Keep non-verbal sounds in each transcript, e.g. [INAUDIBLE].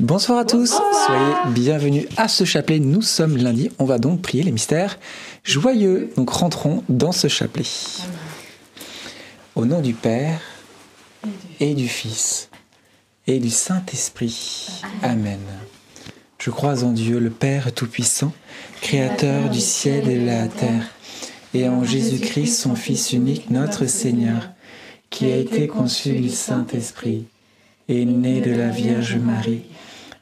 Bonsoir à tous, soyez bienvenus à ce chapelet. Nous sommes lundi, on va donc prier les mystères joyeux. Donc rentrons dans ce chapelet. Au nom du Père et du Fils et du Saint-Esprit. Amen. Je crois en Dieu, le Père Tout-Puissant, Créateur du ciel et de la terre, et en Jésus-Christ, son Fils unique, notre Seigneur, qui a été conçu du Saint-Esprit, et né de la Vierge Marie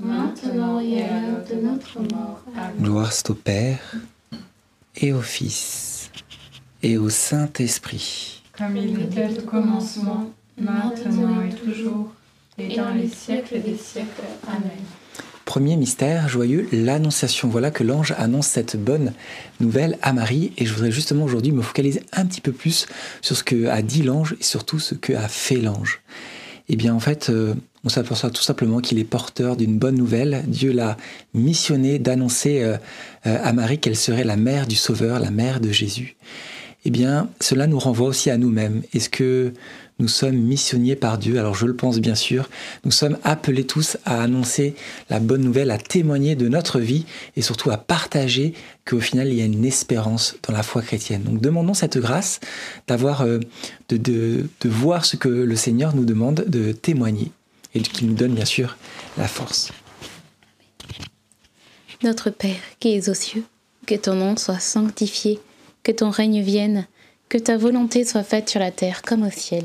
maintenant et à l'heure de notre mort. Amen. Gloire soit au Père et au Fils et au Saint-Esprit. Comme il était au commencement, maintenant et toujours, et dans les siècles des siècles. Amen. Premier mystère joyeux, l'Annonciation. Voilà que l'ange annonce cette bonne nouvelle à Marie et je voudrais justement aujourd'hui me focaliser un petit peu plus sur ce que a dit l'ange et surtout ce que a fait l'ange. Eh bien en fait, euh, on s'aperçoit tout simplement qu'il est porteur d'une bonne nouvelle. Dieu l'a missionné d'annoncer euh, euh, à Marie qu'elle serait la mère du Sauveur, la mère de Jésus eh bien, cela nous renvoie aussi à nous-mêmes. Est-ce que nous sommes missionniers par Dieu Alors, je le pense bien sûr. Nous sommes appelés tous à annoncer la bonne nouvelle, à témoigner de notre vie et surtout à partager qu'au final, il y a une espérance dans la foi chrétienne. Donc, demandons cette grâce d'avoir, euh, de voir ce que le Seigneur nous demande de témoigner et qui nous donne bien sûr la force. Notre Père qui es aux cieux, que ton nom soit sanctifié que ton règne vienne, que ta volonté soit faite sur la terre comme au ciel.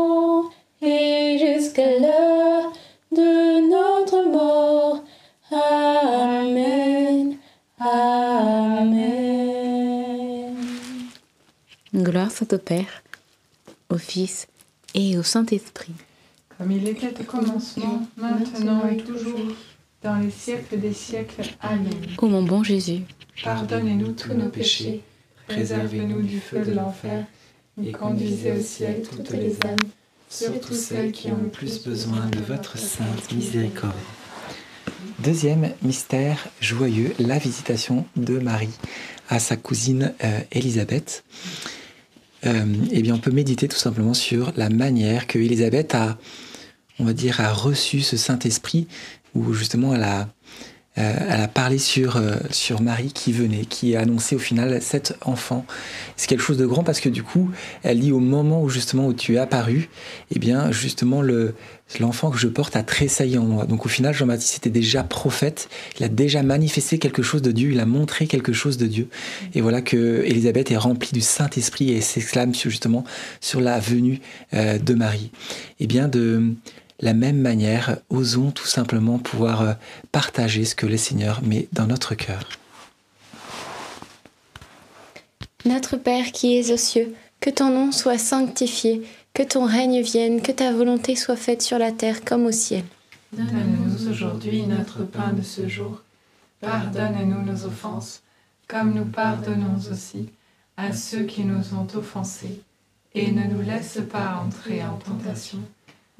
au Père, au Fils et au Saint-Esprit. Comme il était au commencement, maintenant et toujours, dans les siècles des siècles. Amen. Ô mon bon Jésus, Pardonnez-nous tous nos péchés, préservez-nous du feu de l'enfer, et conduisez au ciel toutes les âmes, surtout celles qui ont le plus besoin de votre sainte miséricorde. Deuxième mystère joyeux, la visitation de Marie à sa cousine euh, Élisabeth. Euh, eh bien, on peut méditer tout simplement sur la manière que Élisabeth a, on va dire, a reçu ce Saint-Esprit, où justement elle a, euh, elle a parlé sur, euh, sur Marie qui venait, qui a annoncé au final cet enfant. C'est quelque chose de grand parce que du coup, elle dit au moment où justement où tu es apparu, eh bien justement le l'enfant que je porte a tressailli en moi. Donc au final, Jean-Baptiste était déjà prophète, il a déjà manifesté quelque chose de Dieu, il a montré quelque chose de Dieu. Et voilà que Élisabeth est remplie du Saint-Esprit et s'exclame justement sur la venue euh, de Marie. Et bien de la même manière, osons tout simplement pouvoir euh, partager ce que le Seigneur met dans notre cœur. Notre Père qui es aux cieux, que ton nom soit sanctifié, que ton règne vienne, que ta volonté soit faite sur la terre comme au ciel. Donne-nous aujourd'hui notre pain de ce jour. Pardonne-nous nos offenses, comme nous pardonnons aussi à ceux qui nous ont offensés. Et ne nous laisse pas entrer en tentation,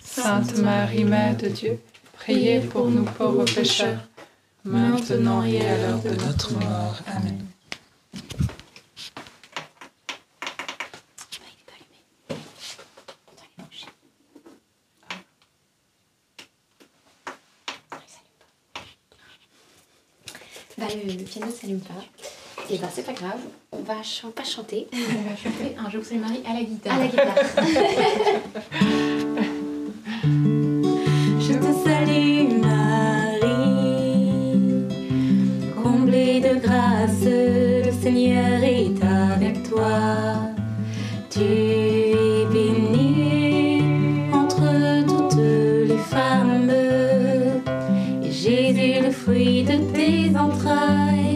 Sainte Marie, Mère de Dieu, priez pour nous pauvres pécheurs, maintenant et à l'heure de notre mort. Amen. Bah, le, le piano ne s'allume pas. Et ben c'est pas grave, on va ch- pas chanter. On va chanter un Je vous salue Marie à la guitare. À la guitare. [LAUGHS] fruit de tes entrailles,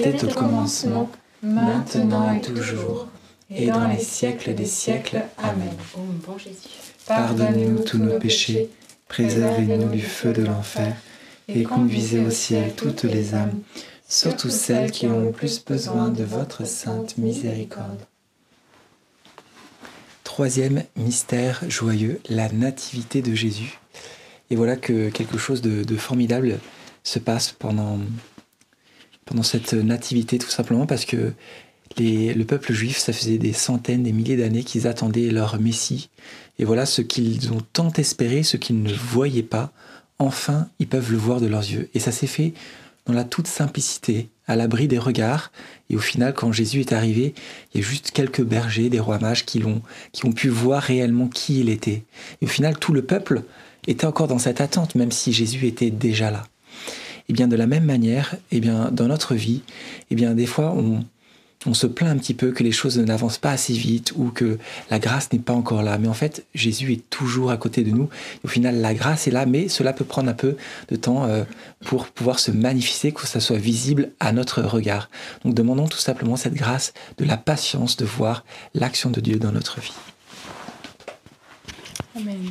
était au commencement, maintenant et toujours, et dans les siècles des siècles. Amen. Pardonnez-nous tous nos péchés, préservez-nous du feu de l'enfer, et conduisez au ciel toutes les âmes, surtout celles qui ont le plus besoin de votre sainte miséricorde. Troisième mystère joyeux, la nativité de Jésus. Et voilà que quelque chose de, de formidable se passe pendant, pendant cette nativité, tout simplement parce que les- le peuple juif, ça faisait des centaines, des milliers d'années qu'ils attendaient leur Messie. Et voilà ce qu'ils ont tant espéré, ce qu'ils ne voyaient pas, enfin ils peuvent le voir de leurs yeux. Et ça s'est fait dans la toute simplicité, à l'abri des regards. Et au final, quand Jésus est arrivé, il y a juste quelques bergers, des rois mages qui, l'ont, qui ont pu voir réellement qui il était. Et au final, tout le peuple était encore dans cette attente, même si Jésus était déjà là. Et bien de la même manière, et bien dans notre vie, et bien des fois on, on se plaint un petit peu que les choses n'avancent pas assez vite ou que la grâce n'est pas encore là. Mais en fait, Jésus est toujours à côté de nous. Au final, la grâce est là, mais cela peut prendre un peu de temps euh, pour pouvoir se manifester, que ça soit visible à notre regard. Donc demandons tout simplement cette grâce de la patience de voir l'action de Dieu dans notre vie. Amen.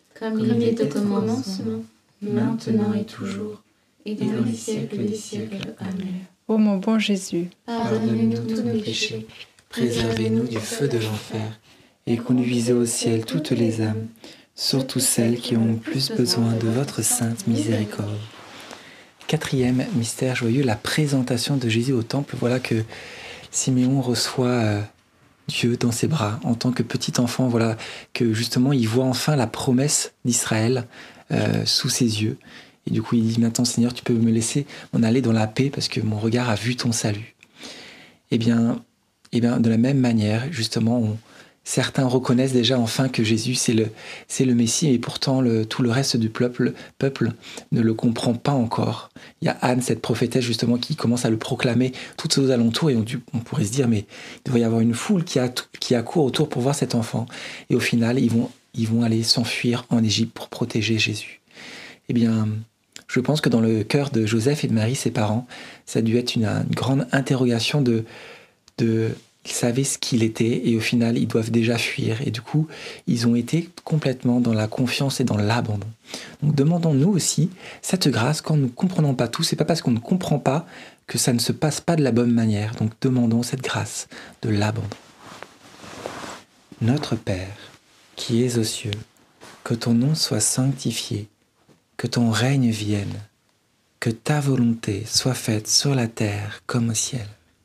Comme il était au commencement, maintenant et toujours, et dans les siècles des siècles. Amen. Ô mon bon Jésus, Pardonnez-nous tous nos péchés, Préservez-nous du feu de l'enfer et conduisez au ciel toutes les âmes, surtout celles qui ont le plus besoin de votre sainte miséricorde. Quatrième mystère joyeux, la présentation de Jésus au temple. Voilà que Siméon reçoit euh, Dieu dans ses bras en tant que petit enfant. Voilà que justement il voit enfin la promesse d'Israël euh, sous ses yeux. Et du coup il dit maintenant Seigneur tu peux me laisser m'en aller dans la paix parce que mon regard a vu ton salut. Eh bien, eh bien de la même manière justement on- certains reconnaissent déjà enfin que Jésus c'est le, le Messie et pourtant tout le reste du peuple, ne le comprend pas encore. Il y a Anne, cette prophétesse justement, qui commence à le proclamer toutes aux alentours et on, pourrait se dire mais il devrait y avoir une foule qui, a, qui accourt autour pour voir cet enfant. Et au final, ils vont, ils vont aller s'enfuir en Égypte pour protéger Jésus. Eh bien, je pense que dans le cœur de Joseph et de Marie, ses parents, ça a dû être une, une grande interrogation de, de ils savaient ce qu'il était et au final ils doivent déjà fuir et du coup ils ont été complètement dans la confiance et dans l'abandon. Donc demandons-nous aussi cette grâce quand nous ne comprenons pas tout, c'est pas parce qu'on ne comprend pas que ça ne se passe pas de la bonne manière. Donc demandons cette grâce de l'abandon. Notre Père, qui es aux cieux, que ton nom soit sanctifié, que ton règne vienne, que ta volonté soit faite sur la terre comme au ciel.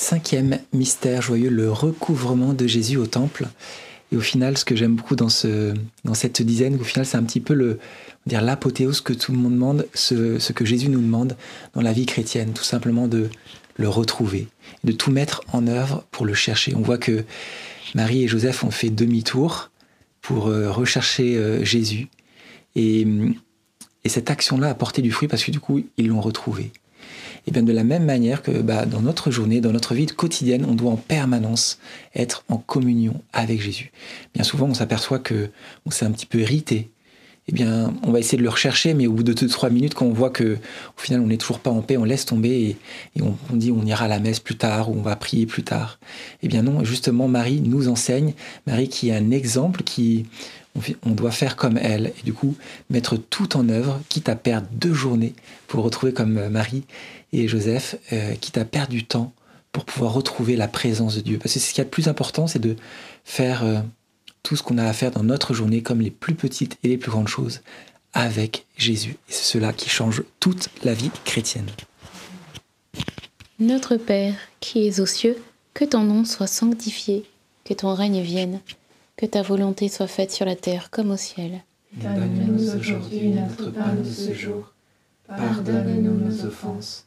Cinquième mystère joyeux, le recouvrement de Jésus au temple. Et au final, ce que j'aime beaucoup dans, ce, dans cette dizaine, au final, c'est un petit peu le, dire l'apothéose que tout le monde demande, ce, ce que Jésus nous demande dans la vie chrétienne, tout simplement de le retrouver, de tout mettre en œuvre pour le chercher. On voit que Marie et Joseph ont fait demi-tour pour euh, rechercher euh, Jésus. Et, et cette action-là a porté du fruit parce que du coup, ils l'ont retrouvé. Et bien de la même manière que bah, dans notre journée, dans notre vie quotidienne, on doit en permanence être en communion avec Jésus. Bien souvent, on s'aperçoit que on s'est un petit peu irrité. Eh bien, on va essayer de le rechercher, mais au bout de 2-3 minutes, quand on voit que au final, on n'est toujours pas en paix, on laisse tomber et, on, dit on ira à la messe plus tard ou on va prier plus tard. Eh bien non, justement, Marie nous enseigne, Marie qui est un exemple, qui on, fait- on doit faire comme elle et du coup mettre tout en œuvre, quitte à perdre deux journées pour retrouver comme euh, Marie et Joseph, euh, quitte à perdre du temps pour pouvoir retrouver la présence de Dieu. Parce que ce qu'il y a de plus important, c'est de faire euh, tout ce qu'on a à faire dans notre journée, comme les plus petites et les plus grandes choses, avec Jésus. Et c'est cela qui change toute la vie chrétienne. Notre Père, qui es aux cieux, que ton nom soit sanctifié, que ton règne vienne, que ta volonté soit faite sur la terre comme au ciel. Donne-nous aujourd'hui notre pain de ce jour. Pardonne-nous nos offenses,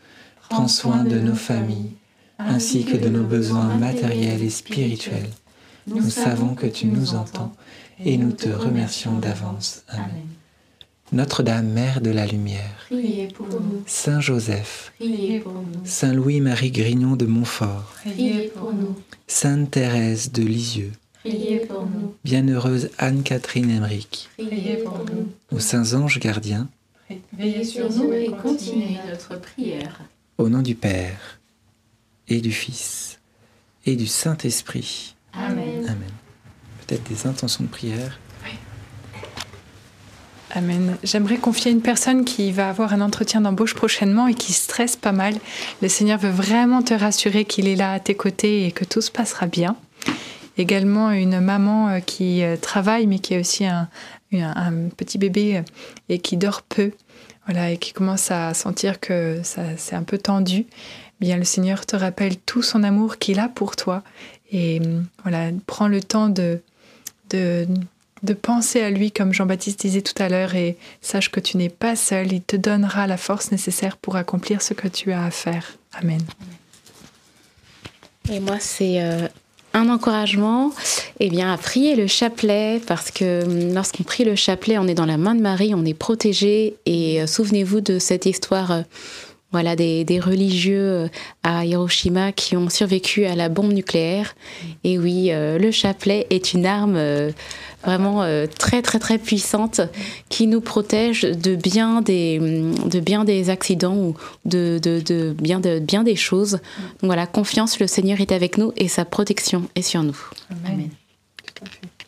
Prends soin de nos familles, ainsi que de nos besoins matériels et spirituels. Nous savons que tu nous entends et nous te remercions d'avance. Amen. Notre-Dame, Mère de la Lumière, Priez pour nous, Saint Joseph, priez pour nous, Saint Louis-Marie Grignon de Montfort, priez pour nous, Sainte Thérèse de Lisieux, priez pour nous, Bienheureuse Anne-Catherine Emmerich, priez pour nous. aux saints anges gardiens, Veillez sur nous et continuez notre prière. Au nom du Père et du Fils et du Saint-Esprit. Amen. Amen. Peut-être des intentions de prière. Amen. J'aimerais confier une personne qui va avoir un entretien d'embauche prochainement et qui stresse pas mal. Le Seigneur veut vraiment te rassurer qu'il est là à tes côtés et que tout se passera bien. Également une maman euh, qui euh, travaille mais qui a aussi un, un- un petit bébé euh, et qui dort peu. Et qui commence à sentir que ça c'est un peu tendu. Bien, le Seigneur te rappelle tout son amour qu'il a pour toi. Et hum, voilà, prends le temps de, de, de penser à lui, comme Jean-Baptiste disait tout à l'heure, et sache que tu n'es pas seul. Il te donnera la force nécessaire pour accomplir ce que tu as à faire. Amen. Et moi, c'est euh, un encouragement eh bien, à prier le chapelet, parce que hum, lorsqu'on prie le chapelet, on est dans la main de Marie, on est protégé. Et euh, souvenez-vous de cette histoire euh, voilà, des, des religieux euh, à Hiroshima qui ont survécu à la bombe nucléaire. Et oui, euh, le chapelet est une arme euh, vraiment euh, très, très, très puissante qui nous protège de bien des, hum, de bien des accidents ou de, de, de bien, de bien des choses. Donc voilà, confiance, le Seigneur est avec nous et sa protection est sur nous. Amen. Amen. Okay.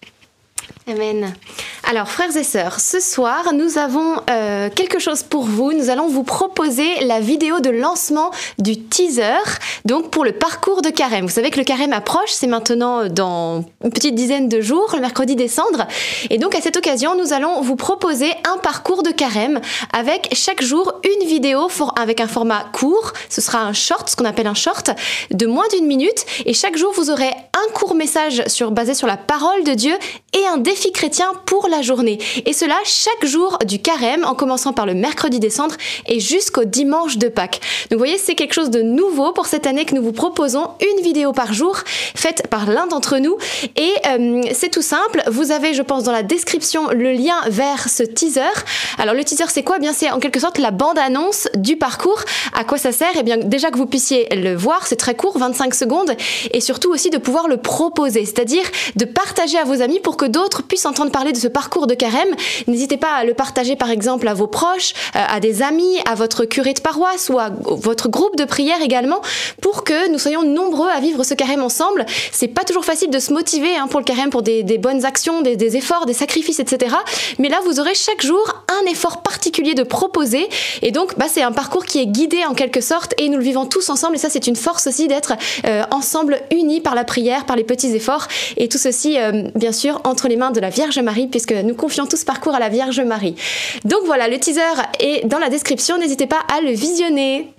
Alors, frères et sœurs, ce soir, nous avons euh, quelque chose pour vous. Nous allons vous proposer la vidéo de lancement du teaser, donc pour le parcours de carême. Vous savez que le carême approche, c'est maintenant dans une petite dizaine de jours, le mercredi des cendres. Et donc, à cette occasion, nous allons vous proposer un parcours de carême avec chaque jour une vidéo avec un format court. Ce sera un short, ce qu'on appelle un short, de moins d'une minute. Et chaque jour, vous aurez un court message sur, basé sur la parole de Dieu et un défi chrétien pour la journée. Et cela chaque jour du carême, en commençant par le mercredi des cendres et jusqu'au dimanche de Pâques. Donc vous voyez, c'est quelque chose de nouveau pour cette année que nous vous proposons une vidéo par jour faite par l'un d'entre nous. Et euh, c'est tout simple. Vous avez, je pense, dans la description le lien vers ce teaser. Alors le teaser, c'est quoi? Eh bien, c'est en quelque sorte la bande-annonce du parcours. À quoi ça sert? Eh bien, déjà que vous puissiez le voir, c'est très court, 25 secondes, et surtout aussi de pouvoir le proposer, c'est-à-dire de partager à vos amis pour que d'autres puissent entendre parler de ce parcours de carême. N'hésitez pas à le partager par exemple à vos proches, euh, à des amis, à votre curé de paroisse ou à votre groupe de prière également, pour que nous soyons nombreux à vivre ce carême ensemble. C'est pas toujours facile de se motiver hein, pour le carême, pour des, bonnes actions, des, des efforts, des sacrifices, etc. Mais là, vous aurez chaque jour un effort particulier de proposer, et donc bah, c'est un parcours qui est guidé en quelque sorte, et nous le vivons tous ensemble, et ça c'est une force aussi d'être euh, ensemble unis par la prière, par les petits efforts, et tout ceci, euh, bien sûr, entre les mains de la Vierge Marie, puisque nous confions tout ce parcours à la Vierge Marie. Donc voilà, le teaser est dans la description, n'hésitez pas à le visionner.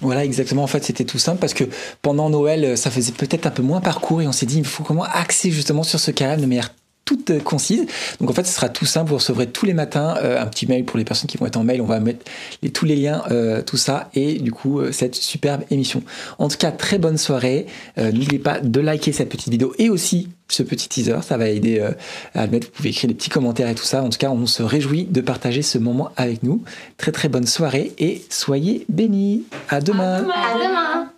Voilà, exactement. En fait, c'était tout simple parce que pendant Noël, ça faisait peut-être un peu moins parcours et on s'est dit, il faut comment axer justement sur ce carême de manière toute concise. Donc en fait, ce sera tout simple. Vous recevrez tous les matins euh, un petit mail pour les personnes qui vont être en mail. On va mettre les- tous les liens, euh, tout ça, et du coup euh, cette superbe émission. En tout cas, très bonne soirée. Euh, N'oubliez pas de liker cette petite vidéo et aussi ce petit teaser. Ça va aider euh, à le mettre. Vous pouvez écrire des petits commentaires et tout ça. En tout cas, on se réjouit de partager ce moment avec nous. Très très bonne soirée et soyez bénis. À demain. À demain